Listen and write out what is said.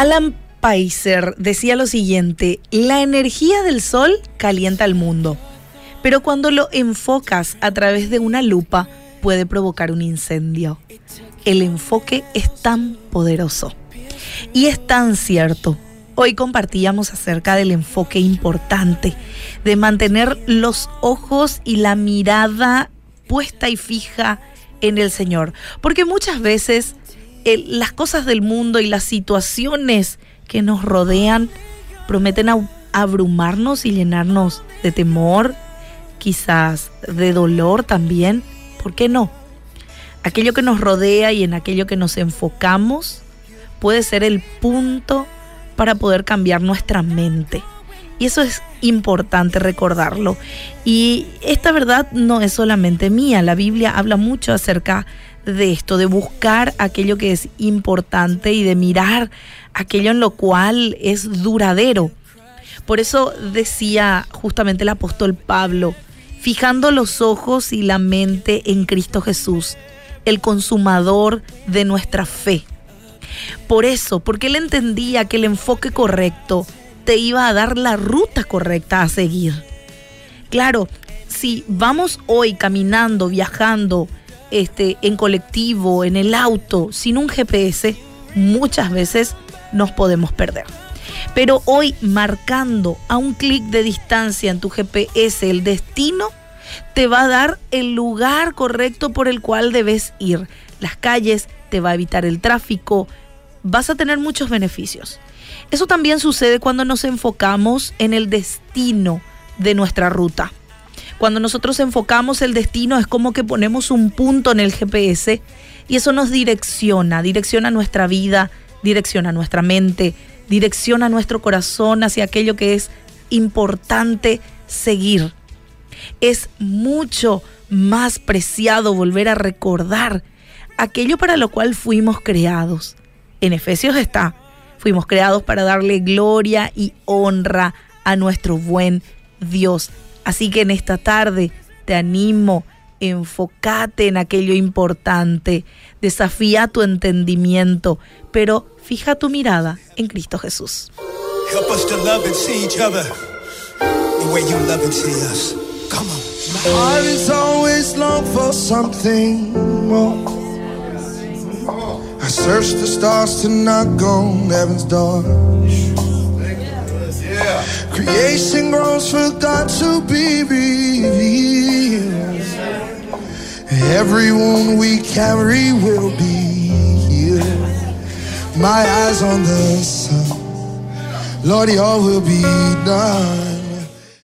Alan Paiser decía lo siguiente, la energía del sol calienta el mundo, pero cuando lo enfocas a través de una lupa puede provocar un incendio. El enfoque es tan poderoso y es tan cierto. Hoy compartíamos acerca del enfoque importante de mantener los ojos y la mirada puesta y fija en el Señor, porque muchas veces las cosas del mundo y las situaciones que nos rodean prometen abrumarnos y llenarnos de temor, quizás de dolor también. ¿Por qué no? Aquello que nos rodea y en aquello que nos enfocamos puede ser el punto para poder cambiar nuestra mente. Y eso es importante recordarlo. Y esta verdad no es solamente mía, la Biblia habla mucho acerca de esto, de buscar aquello que es importante y de mirar aquello en lo cual es duradero. Por eso decía justamente el apóstol Pablo, fijando los ojos y la mente en Cristo Jesús, el consumador de nuestra fe. Por eso, porque él entendía que el enfoque correcto te iba a dar la ruta correcta a seguir. Claro, si vamos hoy caminando, viajando, este, en colectivo, en el auto, sin un GPS, muchas veces nos podemos perder. Pero hoy marcando a un clic de distancia en tu GPS el destino, te va a dar el lugar correcto por el cual debes ir. Las calles, te va a evitar el tráfico, vas a tener muchos beneficios. Eso también sucede cuando nos enfocamos en el destino de nuestra ruta. Cuando nosotros enfocamos el destino es como que ponemos un punto en el GPS y eso nos direcciona, direcciona nuestra vida, direcciona nuestra mente, direcciona nuestro corazón hacia aquello que es importante seguir. Es mucho más preciado volver a recordar aquello para lo cual fuimos creados. En Efesios está, fuimos creados para darle gloria y honra a nuestro buen Dios. Así que en esta tarde te animo, enfócate en aquello importante, desafía tu entendimiento, pero fija tu mirada en Cristo Jesús. Help us to love and see each other the way you love and see us. Come on. My heart is always long for something more. I search the stars to knock on heaven's door. Creation grows for God to be revealed. Every wound we carry will be healed. My eyes on the sun, Lord, your will be done.